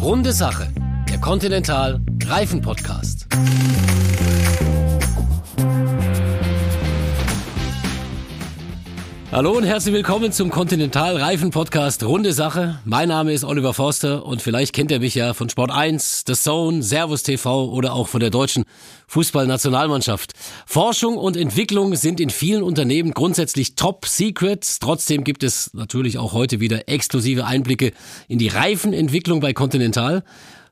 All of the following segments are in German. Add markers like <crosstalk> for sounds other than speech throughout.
Runde Sache, der Continental Reifen Podcast. Hallo und herzlich willkommen zum Continental Reifen Podcast Runde Sache. Mein Name ist Oliver Forster und vielleicht kennt ihr mich ja von Sport 1, The Zone, Servus TV oder auch von der deutschen Fußballnationalmannschaft. Forschung und Entwicklung sind in vielen Unternehmen grundsätzlich top secrets. Trotzdem gibt es natürlich auch heute wieder exklusive Einblicke in die Reifenentwicklung bei Continental.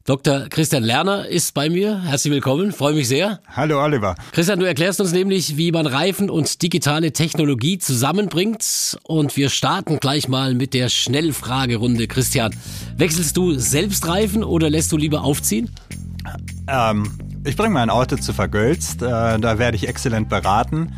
Dr. Christian Lerner ist bei mir. Herzlich willkommen, freue mich sehr. Hallo Oliver. Christian, du erklärst uns nämlich, wie man Reifen und digitale Technologie zusammenbringt. Und wir starten gleich mal mit der Schnellfragerunde. Christian, wechselst du selbst Reifen oder lässt du lieber aufziehen? Ähm, ich bringe mein Auto zu vergölzt. Äh, da werde ich exzellent beraten.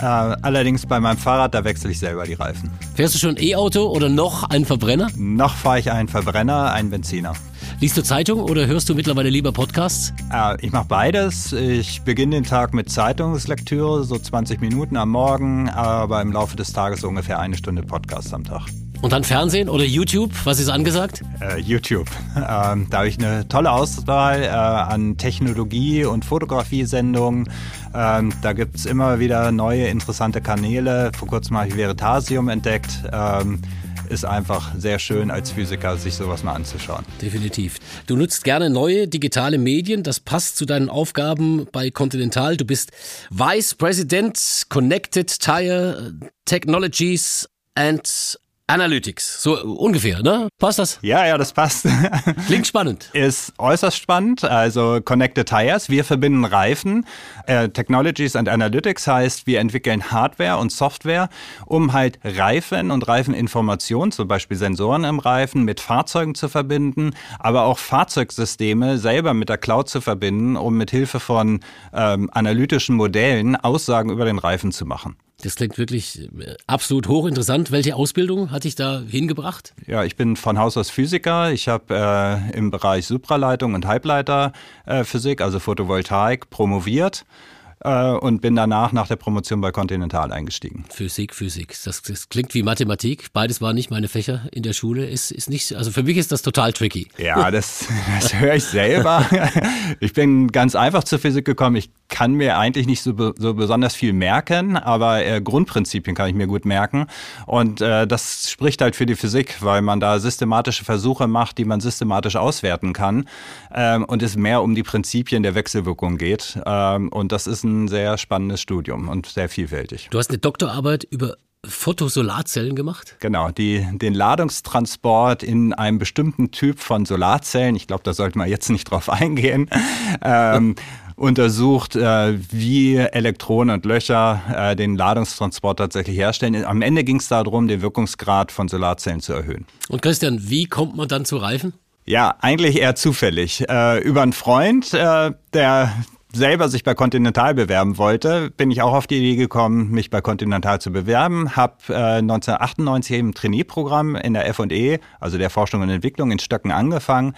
Äh, allerdings bei meinem Fahrrad, da wechsle ich selber die Reifen. Fährst du schon E-Auto oder noch ein Verbrenner? Noch fahre ich einen Verbrenner, einen Benziner. Liest du Zeitung oder hörst du mittlerweile lieber Podcasts? Äh, ich mache beides. Ich beginne den Tag mit Zeitungslektüre, so 20 Minuten am Morgen, aber im Laufe des Tages ungefähr eine Stunde Podcast am Tag. Und dann Fernsehen oder YouTube? Was ist angesagt? Äh, YouTube. <laughs> Ähm, da habe ich eine tolle Auswahl äh, an Technologie- und Fotografiesendungen. Ähm, da gibt es immer wieder neue interessante Kanäle. Vor kurzem habe ich Veritasium entdeckt. Ähm, ist einfach sehr schön als Physiker, sich sowas mal anzuschauen. Definitiv. Du nutzt gerne neue digitale Medien. Das passt zu deinen Aufgaben bei Continental. Du bist Vice President Connected Tire Technologies and Analytics, so ungefähr, ne? Passt das? Ja, ja, das passt. <laughs> Klingt spannend. Ist äußerst spannend. Also Connected Tires, wir verbinden Reifen. Äh, Technologies and Analytics heißt, wir entwickeln Hardware und Software, um halt Reifen und Reifeninformationen, zum Beispiel Sensoren im Reifen, mit Fahrzeugen zu verbinden, aber auch Fahrzeugsysteme selber mit der Cloud zu verbinden, um mit Hilfe von ähm, analytischen Modellen Aussagen über den Reifen zu machen. Das klingt wirklich äh, absolut hochinteressant. Welche Ausbildung hat dich da hingebracht? Ja, ich bin von Haus aus Physiker. Ich habe äh, im Bereich Supraleitung und Halbleiterphysik, äh, also Photovoltaik, promoviert äh, und bin danach nach der Promotion bei Continental eingestiegen. Physik, Physik. Das, das, klingt wie Mathematik. Beides waren nicht meine Fächer in der Schule. Ist, ist nicht, also für mich ist das total tricky. Ja, das, <laughs> das höre ich selber. <laughs> Ich bin ganz einfach zur Physik gekommen. Ich kann mir eigentlich nicht so, so besonders viel merken, aber äh, Grundprinzipien kann ich mir gut merken. Und äh, das spricht halt für die Physik, weil man da systematische Versuche macht, die man systematisch auswerten kann ähm, und es mehr um die Prinzipien der Wechselwirkung geht. Ähm, und das ist ein sehr spannendes Studium und sehr vielfältig. Du hast eine Doktorarbeit über Photosolarzellen gemacht? Genau, die, den Ladungstransport in einem bestimmten Typ von Solarzellen, ich glaube, da sollte man jetzt nicht drauf eingehen, ähm, <laughs> untersucht, äh, wie Elektronen und Löcher äh, den Ladungstransport tatsächlich herstellen. Am Ende ging es darum, den Wirkungsgrad von Solarzellen zu erhöhen. Und Christian, wie kommt man dann zu Reifen? Ja, eigentlich eher zufällig. Äh, über einen Freund, äh, der selber sich bei Continental bewerben wollte, bin ich auch auf die Idee gekommen, mich bei Continental zu bewerben. Habe äh, 1998 im Trainee-Programm in der F&E, also der Forschung und Entwicklung in Stöcken angefangen,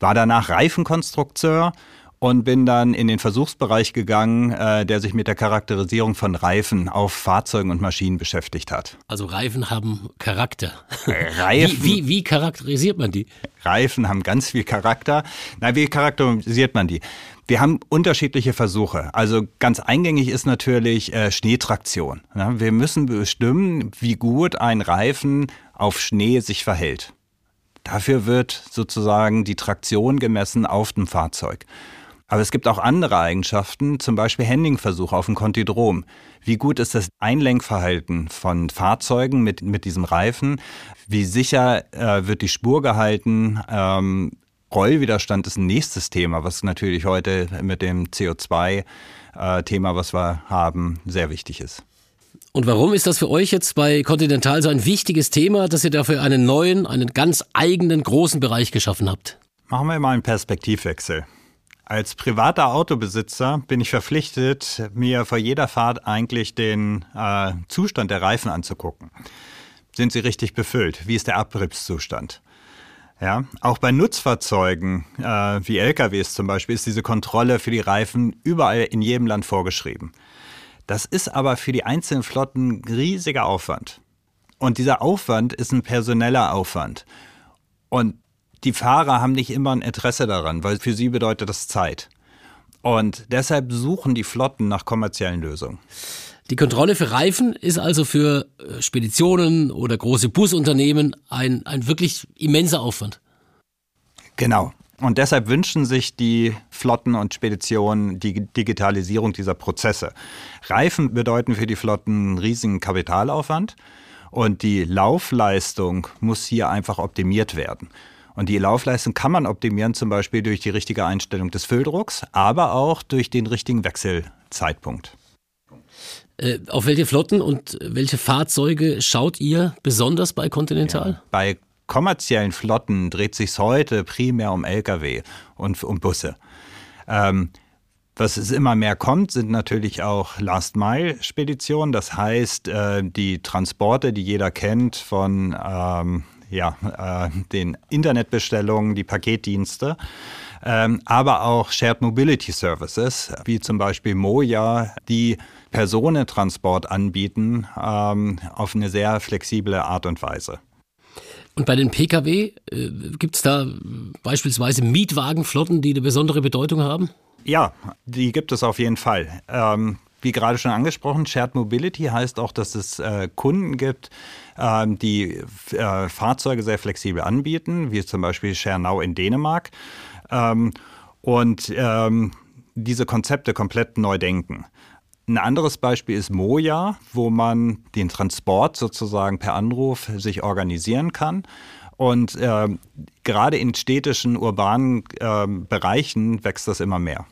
war danach Reifenkonstrukteur und bin dann in den Versuchsbereich gegangen, äh, der sich mit der Charakterisierung von Reifen auf Fahrzeugen und Maschinen beschäftigt hat. Also Reifen haben Charakter. <laughs> Reifen. Wie, wie, wie charakterisiert man die? Reifen haben ganz viel Charakter. Na, wie charakterisiert man die? Wir haben unterschiedliche Versuche. Also ganz eingängig ist natürlich äh, Schneetraktion. Ja, wir müssen bestimmen, wie gut ein Reifen auf Schnee sich verhält. Dafür wird sozusagen die Traktion gemessen auf dem Fahrzeug. Aber es gibt auch andere Eigenschaften, zum Beispiel Handlingversuche auf dem Kontidrom. Wie gut ist das Einlenkverhalten von Fahrzeugen mit, mit diesem Reifen? Wie sicher äh, wird die Spur gehalten? Ähm, Rollwiderstand ist ein nächstes Thema, was natürlich heute mit dem CO2-Thema, äh, was wir haben, sehr wichtig ist. Und warum ist das für euch jetzt bei Continental so ein wichtiges Thema, dass ihr dafür einen neuen, einen ganz eigenen großen Bereich geschaffen habt? Machen wir mal einen Perspektivwechsel. Als privater Autobesitzer bin ich verpflichtet, mir vor jeder Fahrt eigentlich den äh, Zustand der Reifen anzugucken. Sind sie richtig befüllt? Wie ist der Abriebszustand? Ja, auch bei Nutzfahrzeugen äh, wie LKWs zum Beispiel ist diese Kontrolle für die Reifen überall in jedem Land vorgeschrieben. Das ist aber für die einzelnen Flotten ein riesiger Aufwand. Und dieser Aufwand ist ein personeller Aufwand. Und die Fahrer haben nicht immer ein Interesse daran, weil für sie bedeutet das Zeit. Und deshalb suchen die Flotten nach kommerziellen Lösungen. Die Kontrolle für Reifen ist also für äh, Speditionen oder große Busunternehmen ein, ein wirklich immenser Aufwand. Genau. Und deshalb wünschen sich die Flotten und Speditionen die Digitalisierung dieser Prozesse. Reifen bedeuten für die Flotten einen riesigen Kapitalaufwand und die Laufleistung muss hier einfach optimiert werden. Und die Laufleistung kann man optimieren, zum Beispiel durch die richtige Einstellung des Fülldrucks, aber auch durch den richtigen Wechselzeitpunkt. Äh, auf welche Flotten und welche Fahrzeuge schaut ihr besonders bei Continental? Ja, bei kommerziellen Flotten dreht sich heute primär um Lkw und um Busse. Ähm, was es immer mehr kommt, sind natürlich auch Last-Mile-Speditionen. Das heißt, äh, die Transporte, die jeder kennt von ähm, ja, äh, den Internetbestellungen, die Paketdienste, ähm, aber auch Shared Mobility Services, wie zum Beispiel Moja, die Personentransport anbieten ähm, auf eine sehr flexible Art und Weise. Und bei den Pkw äh, gibt es da beispielsweise Mietwagenflotten, die eine besondere Bedeutung haben? Ja, die gibt es auf jeden Fall. Ähm, wie gerade schon angesprochen, Shared Mobility heißt auch, dass es äh, Kunden gibt, äh, die äh, Fahrzeuge sehr flexibel anbieten, wie zum Beispiel ShareNow in Dänemark. Ähm, und ähm, diese Konzepte komplett neu denken. Ein anderes Beispiel ist Moja, wo man den Transport sozusagen per Anruf sich organisieren kann. Und äh, gerade in städtischen, urbanen äh, Bereichen wächst das immer mehr.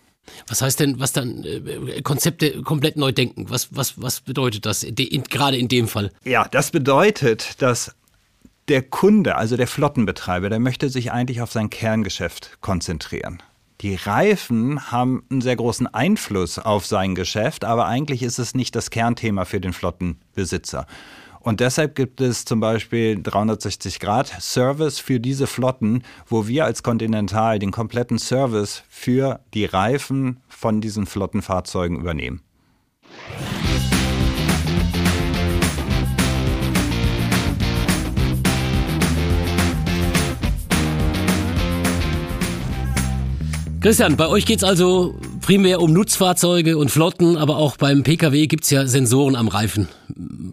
Was heißt denn, was dann äh, Konzepte komplett neu denken? Was, was, was bedeutet das in, gerade in dem Fall? Ja, das bedeutet, dass der Kunde, also der Flottenbetreiber, der möchte sich eigentlich auf sein Kerngeschäft konzentrieren. Die Reifen haben einen sehr großen Einfluss auf sein Geschäft, aber eigentlich ist es nicht das Kernthema für den Flottenbesitzer. Und deshalb gibt es zum Beispiel 360 Grad Service für diese Flotten, wo wir als Continental den kompletten Service für die Reifen von diesen Flottenfahrzeugen übernehmen. Christian, bei euch geht's also primär um Nutzfahrzeuge und Flotten, aber auch beim Pkw gibt's ja Sensoren am Reifen.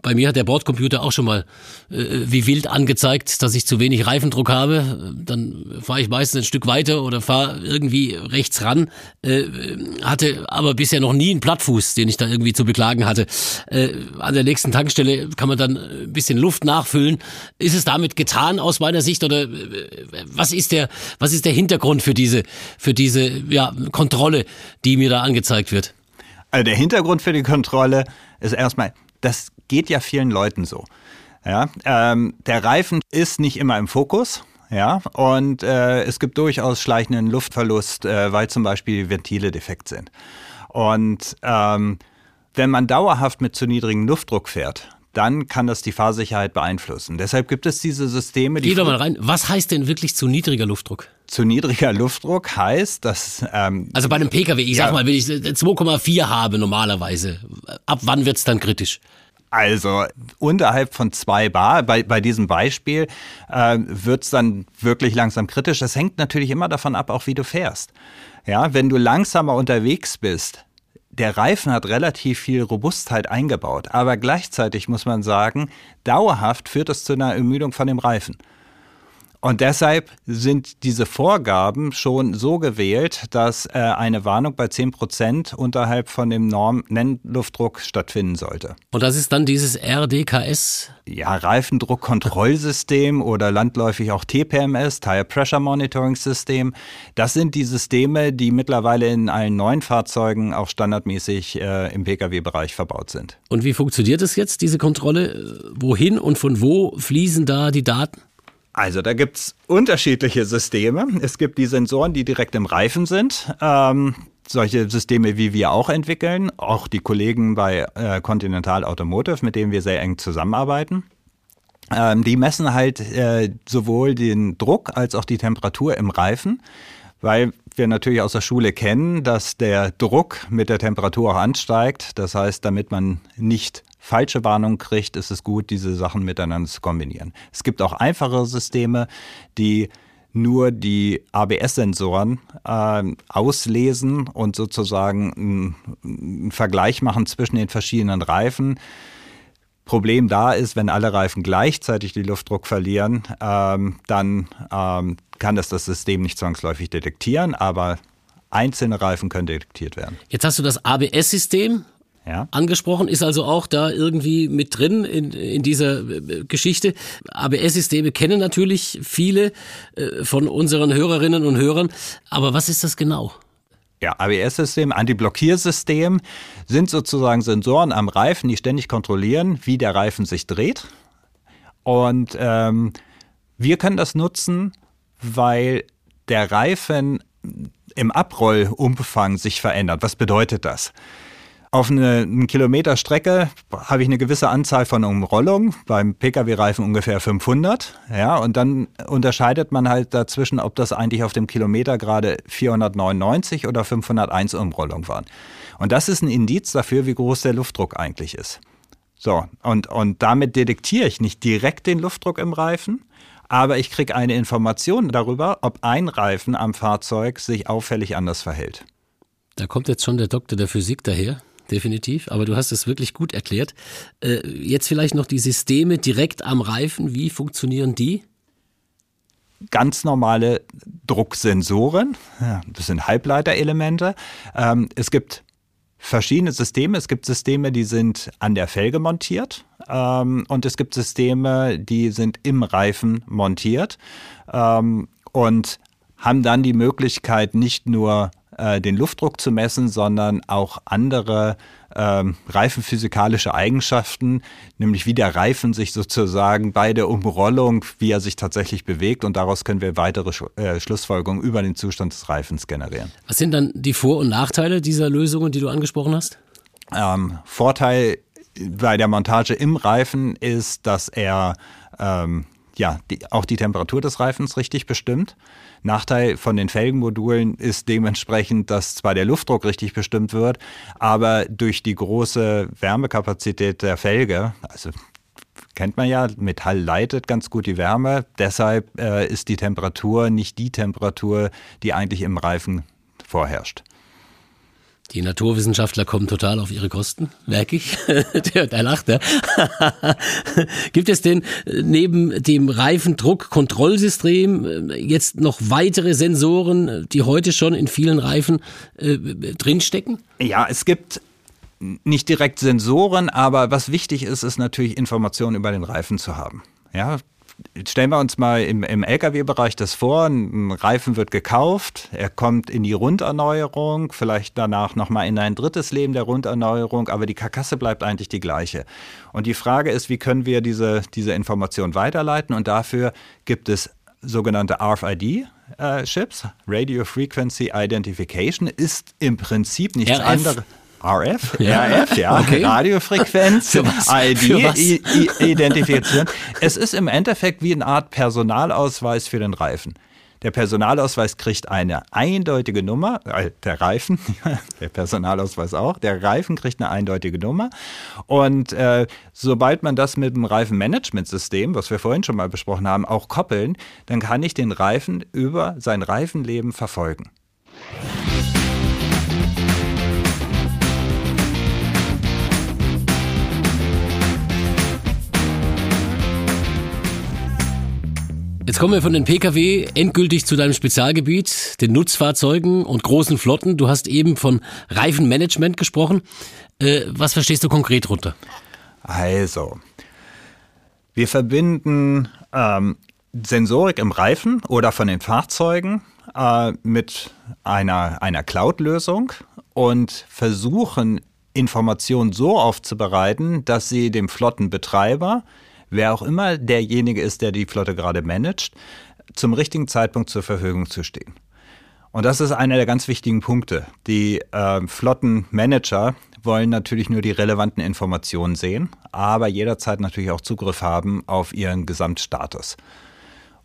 Bei mir hat der Bordcomputer auch schon mal äh, wie wild angezeigt, dass ich zu wenig Reifendruck habe. Dann fahre ich meistens ein Stück weiter oder fahre irgendwie rechts ran. Äh, hatte aber bisher noch nie einen Plattfuß, den ich da irgendwie zu beklagen hatte. Äh, an der nächsten Tankstelle kann man dann ein bisschen Luft nachfüllen. Ist es damit getan aus meiner Sicht oder äh, was ist der was ist der Hintergrund für diese für diese ja, Kontrolle, die mir da angezeigt wird? Also der Hintergrund für die Kontrolle ist erstmal, das geht ja vielen Leuten so. Ja, ähm, der Reifen ist nicht immer im Fokus. Ja, und äh, es gibt durchaus schleichenden Luftverlust, äh, weil zum Beispiel Ventile defekt sind. Und ähm, wenn man dauerhaft mit zu niedrigem Luftdruck fährt, dann kann das die Fahrsicherheit beeinflussen. Deshalb gibt es diese Systeme, die. Geh doch mal rein. Was heißt denn wirklich zu niedriger Luftdruck? Zu niedriger Luftdruck heißt, dass. Ähm, also bei einem Pkw, ich ja, sag mal, wenn ich 2,4 habe normalerweise, ab wann wird es dann kritisch? Also unterhalb von zwei Bar, bei, bei diesem Beispiel, äh, wird es dann wirklich langsam kritisch. Das hängt natürlich immer davon ab, auch wie du fährst. Ja, wenn du langsamer unterwegs bist, der Reifen hat relativ viel Robustheit eingebaut, aber gleichzeitig muss man sagen, dauerhaft führt es zu einer Ermüdung von dem Reifen. Und deshalb sind diese Vorgaben schon so gewählt, dass äh, eine Warnung bei 10 Prozent unterhalb von dem Norm-Nennluftdruck stattfinden sollte. Und das ist dann dieses RDKS? Ja, Reifendruckkontrollsystem oder landläufig auch TPMS, Tire Pressure Monitoring System. Das sind die Systeme, die mittlerweile in allen neuen Fahrzeugen auch standardmäßig äh, im Pkw-Bereich verbaut sind. Und wie funktioniert es jetzt, diese Kontrolle? Wohin und von wo fließen da die Daten? Also da gibt's unterschiedliche Systeme. Es gibt die Sensoren, die direkt im Reifen sind. Ähm, solche Systeme, wie wir auch entwickeln, auch die Kollegen bei äh, Continental Automotive, mit denen wir sehr eng zusammenarbeiten. Ähm, die messen halt äh, sowohl den Druck als auch die Temperatur im Reifen, weil wir natürlich aus der Schule kennen, dass der Druck mit der Temperatur auch ansteigt. Das heißt, damit man nicht falsche Warnung kriegt, ist es gut, diese Sachen miteinander zu kombinieren. Es gibt auch einfache Systeme, die nur die ABS-Sensoren äh, auslesen und sozusagen einen Vergleich machen zwischen den verschiedenen Reifen. Problem da ist, wenn alle Reifen gleichzeitig die Luftdruck verlieren, ähm, dann ähm, kann das das System nicht zwangsläufig detektieren, aber einzelne Reifen können detektiert werden. Jetzt hast du das ABS-System ja. angesprochen, ist also auch da irgendwie mit drin in, in dieser äh, Geschichte. ABS-Systeme kennen natürlich viele äh, von unseren Hörerinnen und Hörern, aber was ist das genau? Ja, ABS-System, Anti-Blockiersystem sind sozusagen Sensoren am Reifen, die ständig kontrollieren, wie der Reifen sich dreht. Und ähm, wir können das nutzen, weil der Reifen im Abrollumfang sich verändert. Was bedeutet das? Auf eine, eine Kilometer Strecke habe ich eine gewisse Anzahl von Umrollungen, beim Pkw-Reifen ungefähr 500. Ja, und dann unterscheidet man halt dazwischen, ob das eigentlich auf dem Kilometer gerade 499 oder 501 Umrollungen waren. Und das ist ein Indiz dafür, wie groß der Luftdruck eigentlich ist. So, und, und damit detektiere ich nicht direkt den Luftdruck im Reifen, aber ich kriege eine Information darüber, ob ein Reifen am Fahrzeug sich auffällig anders verhält. Da kommt jetzt schon der Doktor der Physik daher. Definitiv, aber du hast es wirklich gut erklärt. Äh, jetzt vielleicht noch die Systeme direkt am Reifen. Wie funktionieren die? ganz normale Drucksensoren. Das sind Halbleiterelemente. Ähm, es gibt verschiedene Systeme. Es gibt Systeme, die sind an der Felge montiert ähm, und es gibt Systeme, die sind im Reifen montiert ähm, und haben dann die Möglichkeit, nicht nur äh, den Luftdruck zu messen, sondern auch andere ähm, reifenphysikalische Eigenschaften, nämlich wie der Reifen sich sozusagen bei der Umrollung, wie er sich tatsächlich bewegt und daraus können wir weitere Sch äh, Schlussfolgerungen über den Zustand des Reifens generieren. Was sind dann die Vor- und Nachteile dieser Lösungen, die du angesprochen hast? Ähm, Vorteil bei der Montage im Reifen ist, dass er ähm, ja, die, auch die Temperatur des Reifens richtig bestimmt. Nachteil von den Felgenmodulen ist dementsprechend, dass zwar der Luftdruck richtig bestimmt wird, aber durch die große Wärmekapazität der Felge, also kennt man ja, Metall leitet ganz gut die Wärme, deshalb äh, ist die Temperatur nicht die Temperatur, die eigentlich im Reifen vorherrscht. Die Naturwissenschaftler kommen total auf ihre Kosten, merke ich. <laughs> der, der lacht, ja. <laughs> Gibt es denn äh, neben dem Reifendruckkontrollsystem äh, jetzt noch weitere Sensoren, die heute schon in vielen Reifen äh, drinstecken? Ja, es gibt nicht direkt Sensoren, aber was wichtig ist, ist natürlich Informationen über den Reifen zu haben. Ja, stellen wir uns mal im, im Lkw-Bereich das vor, ein Reifen wird gekauft, er kommt in die Runderneuerung, vielleicht danach nochmal in ein drittes Leben der Runderneuerung, aber die Karkasse bleibt eigentlich die gleiche. Und die Frage ist, wie können wir diese, diese Information weiterleiten? Und dafür gibt es sogenannte RFID-Chips, äh, Radio Frequency Identification, ist im Prinzip nichts anderes. RF, ja. RF, ja, okay. Radiofrequenz, <laughs> ID, Identifikation. Es ist im Endeffekt wie eine Art Personalausweis für den Reifen. Der Personalausweis kriegt eine eindeutige Nummer, äh, der Reifen, <laughs> der Personalausweis auch, der Reifen kriegt eine eindeutige Nummer. Und äh, sobald man das mit dem Reifenmanagementsystem, was wir vorhin schon mal besprochen haben, auch koppeln, dann kann ich den Reifen über sein Reifenleben verfolgen. Jetzt kommen wir von den Pkw endgültig zu deinem Spezialgebiet, den Nutzfahrzeugen und großen Flotten. Du hast eben von Reifenmanagement gesprochen. Äh, was verstehst du konkret drunter? Also, wir verbinden ähm, Sensorik im Reifen oder von den Fahrzeugen äh, mit einer, einer Cloud-Lösung und versuchen, Informationen so aufzubereiten, dass sie dem Flottenbetreiber wer auch immer derjenige ist, der die Flotte gerade managt, zum richtigen Zeitpunkt zur Verfügung zu stehen. Und das ist einer der ganz wichtigen Punkte. Die äh, Flottenmanager wollen natürlich nur die relevanten Informationen sehen, aber jederzeit natürlich auch Zugriff haben auf ihren Gesamtstatus.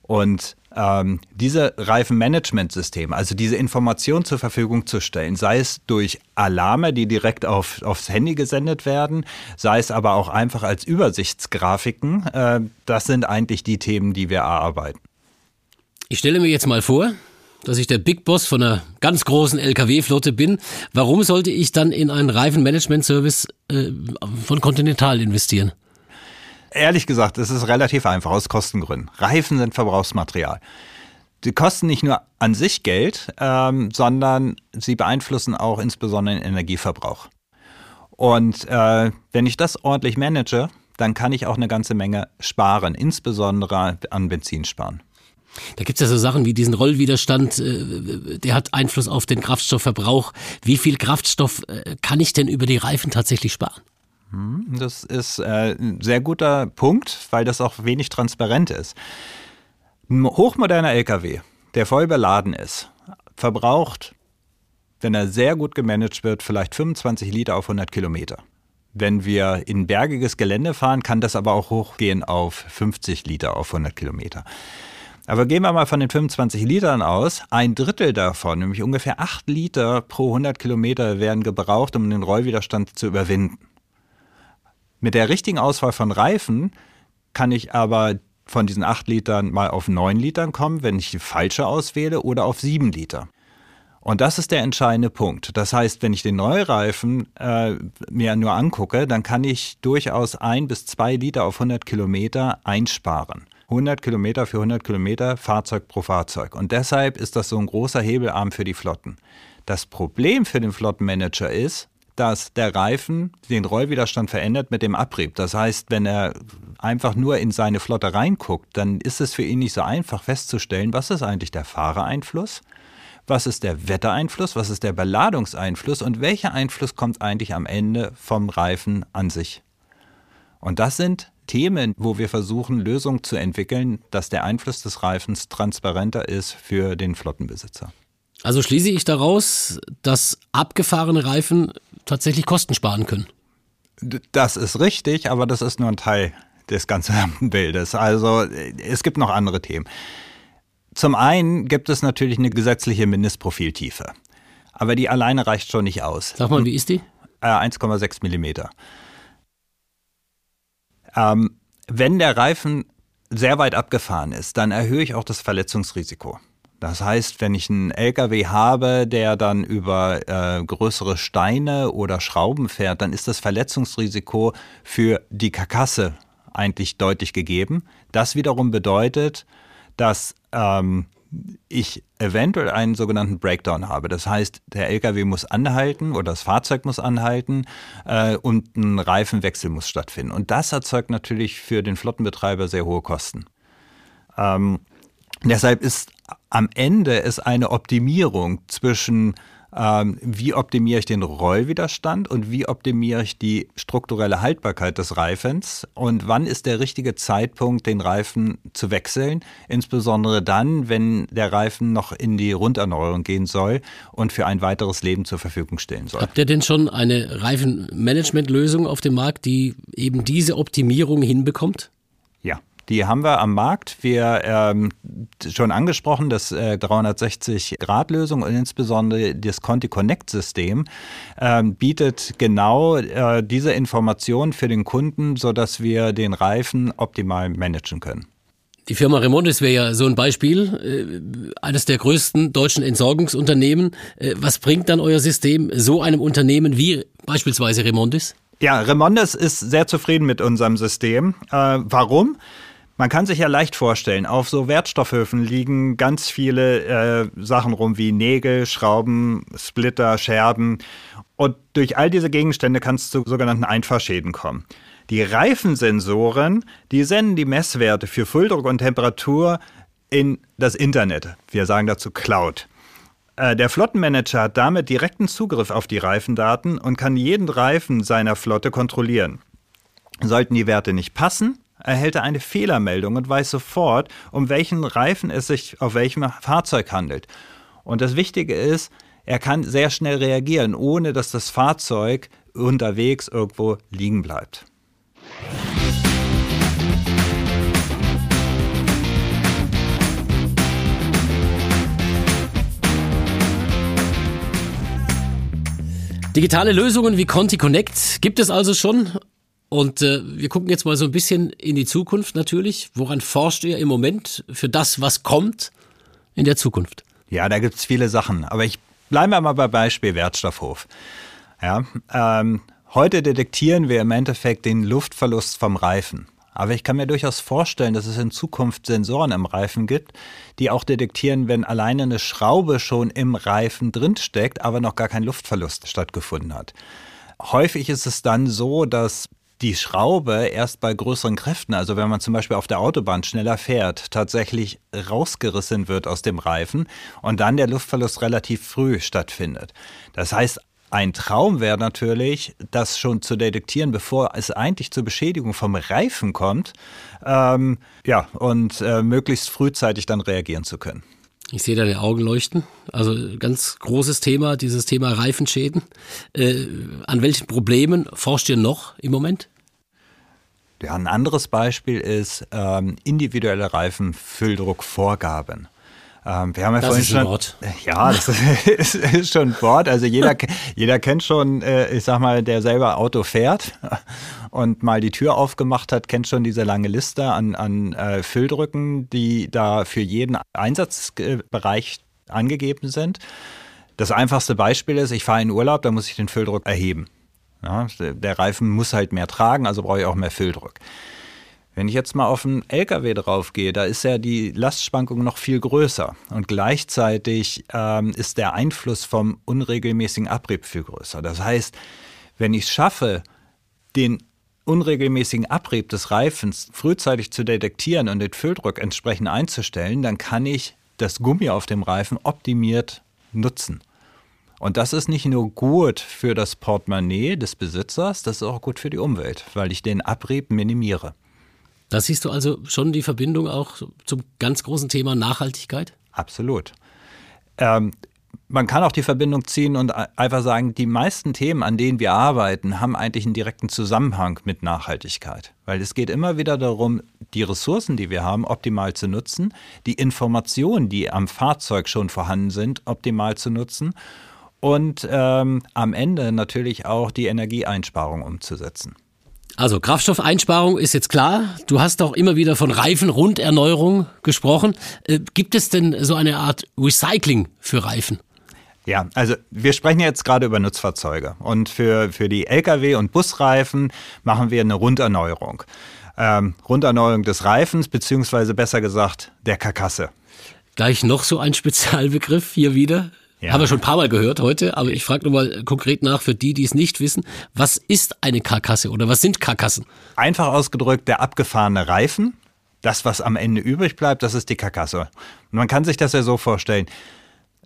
Und ähm, diese Reifenmanagementsysteme, also diese Information zur Verfügung zu stellen, sei es durch Alarme, die direkt auf, aufs Handy gesendet werden, sei es aber auch einfach als Übersichtsgrafiken, äh, das sind eigentlich die Themen, die wir erarbeiten. Ich stelle mir jetzt mal vor, dass ich der Big Boss von einer ganz großen LKW-Flotte bin. Warum sollte ich dann in einen Reifenmanagement-Service äh, von Continental investieren? Ehrlich gesagt, es ist relativ einfach aus Kostengründen. Reifen sind Verbrauchsmaterial. Die kosten nicht nur an sich Geld, ähm, sondern sie beeinflussen auch insbesondere den Energieverbrauch. Und äh, wenn ich das ordentlich manage, dann kann ich auch eine ganze Menge sparen, insbesondere an Benzin sparen. Da gibt's ja so Sachen wie diesen Rollwiderstand, äh, der hat Einfluss auf den Kraftstoffverbrauch. Wie viel Kraftstoff äh, kann ich denn über die Reifen tatsächlich sparen? Hm, das ist äh, ein sehr guter Punkt, weil das auch wenig transparent ist. Ein hochmoderner LKW, der voll beladen ist, verbraucht, wenn er sehr gut gemanagt wird, vielleicht 25 Liter auf 100 Kilometer. Wenn wir in bergiges Gelände fahren, kann das aber auch hochgehen auf 50 Liter auf 100 Kilometer. Aber gehen wir mal von den 25 Litern aus. Ein Drittel davon, nämlich ungefähr 8 Liter pro 100 Kilometer, werden gebraucht, um den Rollwiderstand zu überwinden. Mit der richtigen Auswahl von Reifen kann ich aber von diesen 8 Litern mal auf 9 Litern kommen, wenn ich die falsche auswähle, oder auf 7 Liter. Und das ist der entscheidende Punkt. Das heißt, wenn ich den Neureifen äh, mir nur angucke, dann kann ich durchaus ein bis zwei Liter auf 100 Kilometer einsparen. 100 Kilometer für 100 Kilometer Fahrzeug pro Fahrzeug. Und deshalb ist das so ein großer Hebelarm für die Flotten. Das Problem für den Flottenmanager ist, dass der Reifen den Rollwiderstand verändert mit dem Abrieb. Das heißt, wenn er einfach nur in seine Flotte reinguckt, dann ist es für ihn nicht so einfach festzustellen, was ist eigentlich der Fahrereinfluss, was ist der Wettereinfluss, was ist der Beladungseinfluss und welcher Einfluss kommt eigentlich am Ende vom Reifen an sich. Und das sind Themen, wo wir versuchen, Lösungen zu entwickeln, dass der Einfluss des Reifens transparenter ist für den Flottenbesitzer. Also schließe ich daraus, dass abgefahrene Reifen tatsächlich Kosten sparen können. Das ist richtig, aber das ist nur ein Teil des ganzen <laughs> Bildes. Also es gibt noch andere Themen. Zum einen gibt es natürlich eine gesetzliche Mindestprofiltiefe. Aber die alleine reicht schon nicht aus. Sag mal, wie ist die? 1,6 äh, Millimeter. Ähm, wenn der Reifen sehr weit abgefahren ist, dann erhöhe ich auch das Verletzungsrisiko. Das heißt, wenn ich einen LKW habe, der dann über äh, größere Steine oder Schrauben fährt, dann ist das Verletzungsrisiko für die Karkasse eigentlich deutlich gegeben. Das wiederum bedeutet, dass ähm, ich eventuell einen sogenannten Breakdown habe. Das heißt, der LKW muss anhalten oder das Fahrzeug muss anhalten äh, und ein Reifenwechsel muss stattfinden. Und das erzeugt natürlich für den Flottenbetreiber sehr hohe Kosten. Ähm, deshalb ist am Ende es eine Optimierung zwischen ähm, wie optimiere ich den Rollwiderstand und wie optimiere ich die strukturelle Haltbarkeit des Reifens und wann ist der richtige Zeitpunkt, den Reifen zu wechseln, insbesondere dann, wenn der Reifen noch in die Runderneuerung gehen soll und für ein weiteres Leben zur Verfügung stehen soll. Habt ihr denn schon eine Reifenmanagementlösung auf dem Markt, die eben diese Optimierung hinbekommt? Ja. Die haben wir am Markt. Wir ähm, schon angesprochen, das äh, 360-Grad-Lösung und insbesondere das Conti Connect-System ähm, bietet genau äh, diese Information für den Kunden, sodass wir den Reifen optimal managen können. Die Firma Remondis wäre ja so ein Beispiel, äh, eines der größten deutschen Entsorgungsunternehmen. Äh, was bringt dann euer System so einem Unternehmen wie beispielsweise Remondis? Ja, Remondis ist sehr zufrieden mit unserem System. Äh, warum? Man kann sich ja leicht vorstellen, auf so Wertstoffhöfen liegen ganz viele äh, Sachen rum wie Nägel, Schrauben, Splitter, Scherben. Und durch all diese Gegenstände kann es zu sogenannten Einfahrschäden kommen. Die Reifensensoren, die senden die Messwerte für Fulldruck und Temperatur in das Internet. Wir sagen dazu Cloud. Äh, der Flottenmanager hat damit direkten Zugriff auf die Reifendaten und kann jeden Reifen seiner Flotte kontrollieren. Sollten die Werte nicht passen, erhält er eine Fehlermeldung und weiß sofort, um welchen Reifen es sich auf welchem Fahrzeug handelt. Und das Wichtige ist, er kann sehr schnell reagieren, ohne dass das Fahrzeug unterwegs irgendwo liegen bleibt. Digitale Lösungen wie Conti Connect gibt es also schon und äh, wir gucken jetzt mal so ein bisschen in die Zukunft natürlich. Woran forscht ihr im Moment für das, was kommt? in der Zukunft? Ja, da gibt es viele Sachen. Aber ich bleibe mal bei Beispiel Wertstoffhof. Ja, ähm, heute detektieren wir im Endeffekt den Luftverlust vom Reifen. Aber ich kann mir durchaus vorstellen, dass es in Zukunft Sensoren im Reifen gibt, die auch detektieren, wenn alleine eine Schraube schon im Reifen drinsteckt, aber noch gar kein Luftverlust stattgefunden hat. Häufig ist es dann so, dass die Schraube erst bei größeren Kräften, also wenn man zum Beispiel auf der Autobahn schneller fährt, tatsächlich rausgerissen wird aus dem Reifen und dann der Luftverlust relativ früh stattfindet. Das heißt, ein Traum wäre natürlich, das schon zu detektieren, bevor es eigentlich zur Beschädigung vom Reifen kommt. Ähm, ja, und äh, möglichst frühzeitig dann reagieren zu können. Ich sehe deine Augen leuchten. Also ganz großes Thema, dieses Thema Reifenschäden. Äh, an welchen Problemen forscht ihr noch im Moment? Ja, ein anderes Beispiel ist ähm, individuelle Reifenfülldruckvorgaben. Ähm, wir haben ja das vorhin ist schon, ein Wort. <laughs> Ja, das ist, <laughs> ist, schon ein Wort. Also jeder, jeder kennt schon, äh, ich sag mal, der selber Auto fährt <laughs> und mal die Tür aufgemacht hat, kennt schon diese lange Liste an, an äh, Fülldrücken, die da für jeden Einsatzbereich angegeben sind. Das einfachste Beispiel ist, ich fahre in Urlaub, da muss ich den Fülldruck erheben. Ja, der Reifen muss halt mehr tragen, also brauche ich auch mehr Fülldruck. Wenn ich jetzt mal auf einen LKW draufgehe, da ist ja die Lastschwankung noch viel größer. Und gleichzeitig ähm, ist der Einfluss vom unregelmäßigen Abrieb viel größer. Das heißt, wenn ich es schaffe, den unregelmäßigen Abrieb des Reifens frühzeitig zu detektieren und den Fülldruck entsprechend einzustellen, dann kann ich das Gummi auf dem Reifen optimiert nutzen. Und das ist nicht nur gut für das Portemonnaie des Besitzers, das ist auch gut für die Umwelt, weil ich den Abrieb minimiere. Da siehst du also schon die Verbindung auch zum ganz großen Thema Nachhaltigkeit? Absolut. Ähm, man kann auch die Verbindung ziehen und einfach sagen, die meisten Themen, an denen wir arbeiten, haben eigentlich einen direkten Zusammenhang mit Nachhaltigkeit. Weil es geht immer wieder darum, die Ressourcen, die wir haben, optimal zu nutzen, die Informationen, die am Fahrzeug schon vorhanden sind, optimal zu nutzen und ähm, am Ende natürlich auch die Energieeinsparung umzusetzen. Also Kraftstoffeinsparung ist jetzt klar. Du hast auch immer wieder von Reifenrunderneuerung gesprochen. Äh, gibt es denn so eine Art Recycling für Reifen? Ja, also wir sprechen jetzt gerade über Nutzfahrzeuge und für, für die Lkw- und Busreifen machen wir eine Runderneuerung. Ähm, Runderneuerung des Reifens, beziehungsweise besser gesagt der Karkasse. Gleich noch so ein Spezialbegriff hier wieder. Ja. Haben wir schon ein paar Mal gehört heute, aber ich frage nochmal konkret nach für die, die es nicht wissen. Was ist eine Karkasse oder was sind Karkassen? Einfach ausgedrückt, der abgefahrene Reifen, das, was am Ende übrig bleibt, das ist die Karkasse. Und man kann sich das ja so vorstellen.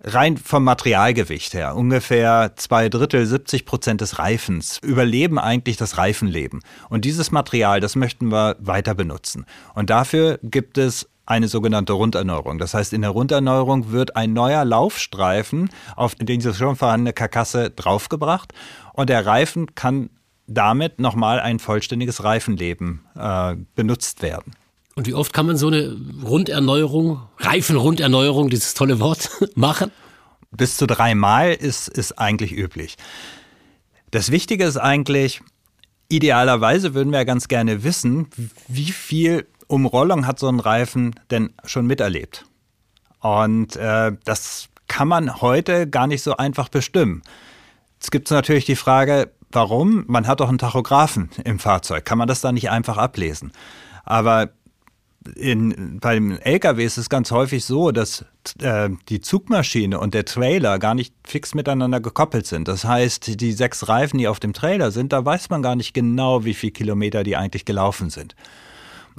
Rein vom Materialgewicht her, ungefähr zwei Drittel, 70 Prozent des Reifens überleben eigentlich das Reifenleben. Und dieses Material, das möchten wir weiter benutzen. Und dafür gibt es eine sogenannte Runderneuerung. Das heißt, in der Runderneuerung wird ein neuer Laufstreifen auf den schon vorhandene Karkasse draufgebracht und der Reifen kann damit nochmal ein vollständiges Reifenleben äh, benutzt werden. Und wie oft kann man so eine Runderneuerung, Reifenrunderneuerung, dieses tolle Wort, <laughs> machen? Bis zu dreimal ist, ist eigentlich üblich. Das Wichtige ist eigentlich, idealerweise würden wir ganz gerne wissen, wie viel Umrollung hat so ein Reifen denn schon miterlebt? Und äh, das kann man heute gar nicht so einfach bestimmen. Jetzt gibt es natürlich die Frage, warum? Man hat doch einen Tachografen im Fahrzeug. Kann man das da nicht einfach ablesen? Aber in, beim LKW ist es ganz häufig so, dass äh, die Zugmaschine und der Trailer gar nicht fix miteinander gekoppelt sind. Das heißt, die sechs Reifen, die auf dem Trailer sind, da weiß man gar nicht genau, wie viele Kilometer die eigentlich gelaufen sind.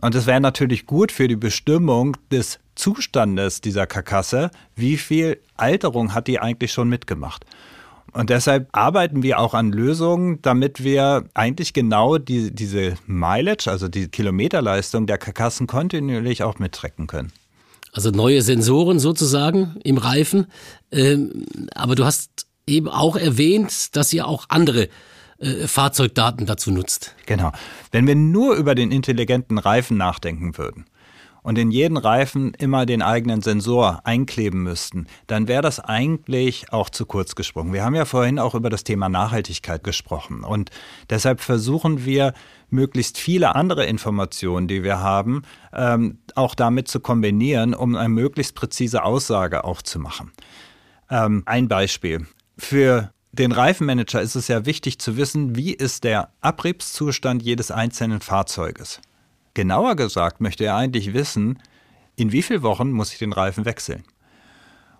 Und es wäre natürlich gut für die Bestimmung des Zustandes dieser Karkasse, wie viel Alterung hat die eigentlich schon mitgemacht. Und deshalb arbeiten wir auch an Lösungen, damit wir eigentlich genau die, diese Mileage, also die Kilometerleistung der Karkassen kontinuierlich auch mittrecken können. Also neue Sensoren sozusagen im Reifen. Ähm, aber du hast eben auch erwähnt, dass ihr auch andere äh, Fahrzeugdaten dazu nutzt. Genau. Wenn wir nur über den intelligenten Reifen nachdenken würden und in jeden Reifen immer den eigenen Sensor einkleben müssten, dann wäre das eigentlich auch zu kurz gesprungen. Wir haben ja vorhin auch über das Thema Nachhaltigkeit gesprochen und deshalb versuchen wir, möglichst viele andere Informationen, die wir haben, ähm, auch damit zu kombinieren, um eine möglichst präzise Aussage auch zu machen. Ähm, ein Beispiel. Für den Reifenmanager ist es ja wichtig zu wissen, wie ist der Abriebszustand jedes einzelnen Fahrzeuges. Genauer gesagt möchte er eigentlich wissen, in wie vielen Wochen muss ich den Reifen wechseln.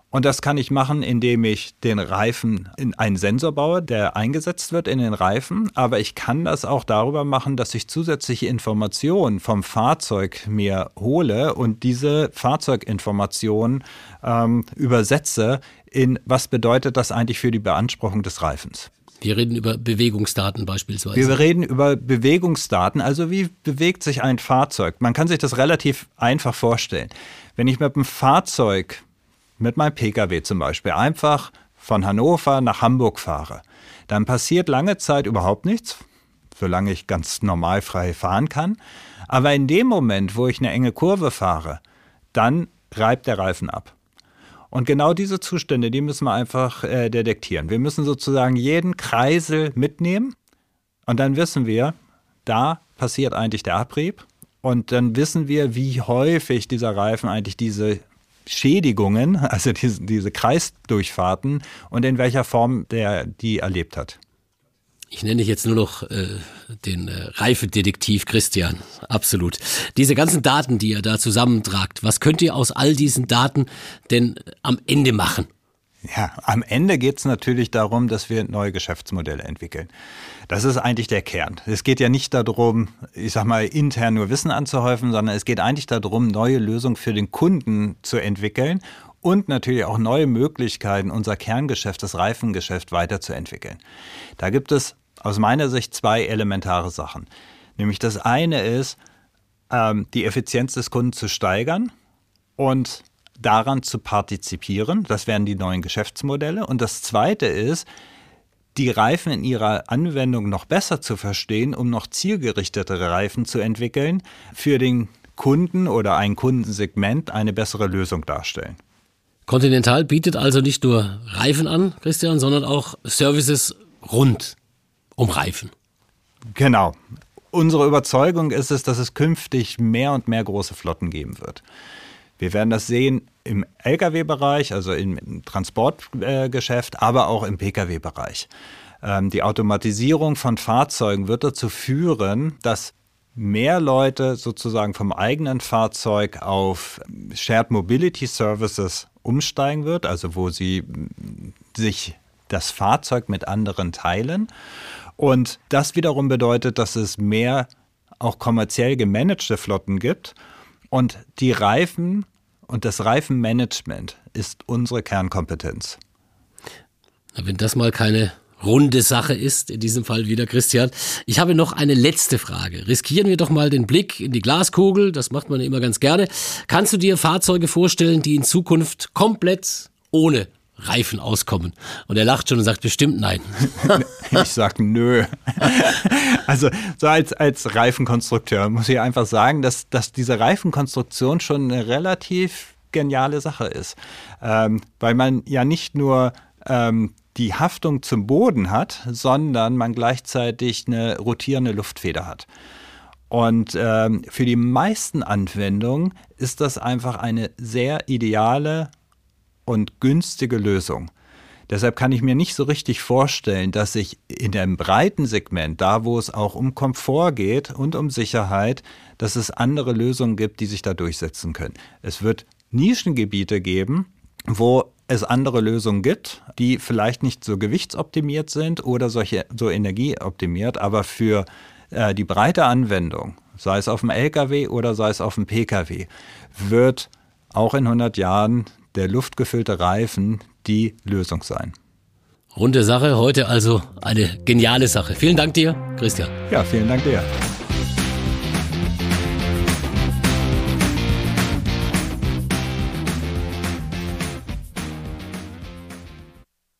Und das kann ich machen, indem ich den Reifen in einen Sensor baue, der eingesetzt wird in den Reifen. Aber ich kann das auch darüber machen, dass ich zusätzliche Informationen vom Fahrzeug mir hole und diese Fahrzeuginformationen ähm, übersetze in, was bedeutet das eigentlich für die Beanspruchung des Reifens. Wir reden über Bewegungsdaten beispielsweise. Wir reden über Bewegungsdaten, also wie bewegt sich ein Fahrzeug. Man kann sich das relativ einfach vorstellen. Wenn ich mit einem Fahrzeug, mit meinem Pkw zum Beispiel, einfach von Hannover nach Hamburg fahre, dann passiert lange Zeit überhaupt nichts, solange ich ganz normal frei fahren kann. Aber in dem Moment, wo ich eine enge Kurve fahre, dann reibt der Reifen ab. Und genau diese Zustände, die müssen wir einfach äh, detektieren. Wir müssen sozusagen jeden Kreisel mitnehmen und dann wissen wir, da passiert eigentlich der Abrieb und dann wissen wir, wie häufig dieser Reifen eigentlich diese Schädigungen, <laughs> also diese, diese Kreisdurchfahrten und in welcher Form der die erlebt hat. Ich nenne dich jetzt nur noch äh, den äh, Reifedetektiv Christian. Absolut. Diese ganzen Daten, die ihr da zusammentragt, was könnt ihr aus all diesen Daten denn äh, am Ende machen? Ja, am Ende geht es natürlich darum, dass wir neue Geschäftsmodelle entwickeln. Das ist eigentlich der Kern. Es geht ja nicht darum, ich sag mal, intern nur Wissen anzuhäufen, sondern es geht eigentlich darum, neue Lösungen für den Kunden zu entwickeln und natürlich auch neue Möglichkeiten, unser Kerngeschäft, das Reifengeschäft weiterzuentwickeln. Da gibt es aus meiner Sicht zwei elementare Sachen. Nämlich das eine ist, ähm, die Effizienz des Kunden zu steigern und daran zu partizipieren. Das wären die neuen Geschäftsmodelle. Und das zweite ist, die Reifen in ihrer Anwendung noch besser zu verstehen, um noch zielgerichtetere Reifen zu entwickeln, für den Kunden oder ein Kundensegment eine bessere Lösung darstellen. Continental bietet also nicht nur Reifen an, Christian, sondern auch Services rund um Reifen. Genau. Unsere Überzeugung ist es, dass es künftig mehr und mehr große Flotten geben wird. Wir werden das sehen im Lkw-Bereich, also im Transportgeschäft, aber auch im Pkw-Bereich. Ähm, die Automatisierung von Fahrzeugen wird dazu führen, dass mehr Leute sozusagen vom eigenen Fahrzeug auf Shared Mobility Services umsteigen wird, also wo sie sich das Fahrzeug mit anderen teilen. Und das wiederum bedeutet, dass es mehr auch kommerziell gemanagte Flotten gibt. Und die Reifen und das Reifenmanagement ist unsere Kernkompetenz. Wenn das mal keine runde Sache ist, in diesem Fall wieder Christian. Ich habe noch eine letzte Frage. Riskieren wir doch mal den Blick in die Glaskugel, das macht man immer ganz gerne. Kannst du dir Fahrzeuge vorstellen, die in Zukunft komplett ohne Reifen auskommen? Und er lacht schon und sagt bestimmt nein. <laughs> ich sag nö. <laughs> Also so als, als Reifenkonstrukteur muss ich einfach sagen, dass, dass diese Reifenkonstruktion schon eine relativ geniale Sache ist. Ähm, weil man ja nicht nur ähm, die Haftung zum Boden hat, sondern man gleichzeitig eine rotierende Luftfeder hat. Und ähm, für die meisten Anwendungen ist das einfach eine sehr ideale und günstige Lösung. Deshalb kann ich mir nicht so richtig vorstellen, dass ich in dem breiten Segment, da wo es auch um Komfort geht und um Sicherheit, dass es andere Lösungen gibt, die sich da durchsetzen können. Es wird Nischengebiete geben, wo es andere Lösungen gibt, die vielleicht nicht so gewichtsoptimiert sind oder solche, so energieoptimiert, aber für äh, die breite Anwendung, sei es auf dem Lkw oder sei es auf dem Pkw, wird auch in 100 Jahren der luftgefüllte Reifen die Lösung sein. Runde Sache, heute also eine geniale Sache. Vielen Dank dir, Christian. Ja, vielen Dank dir.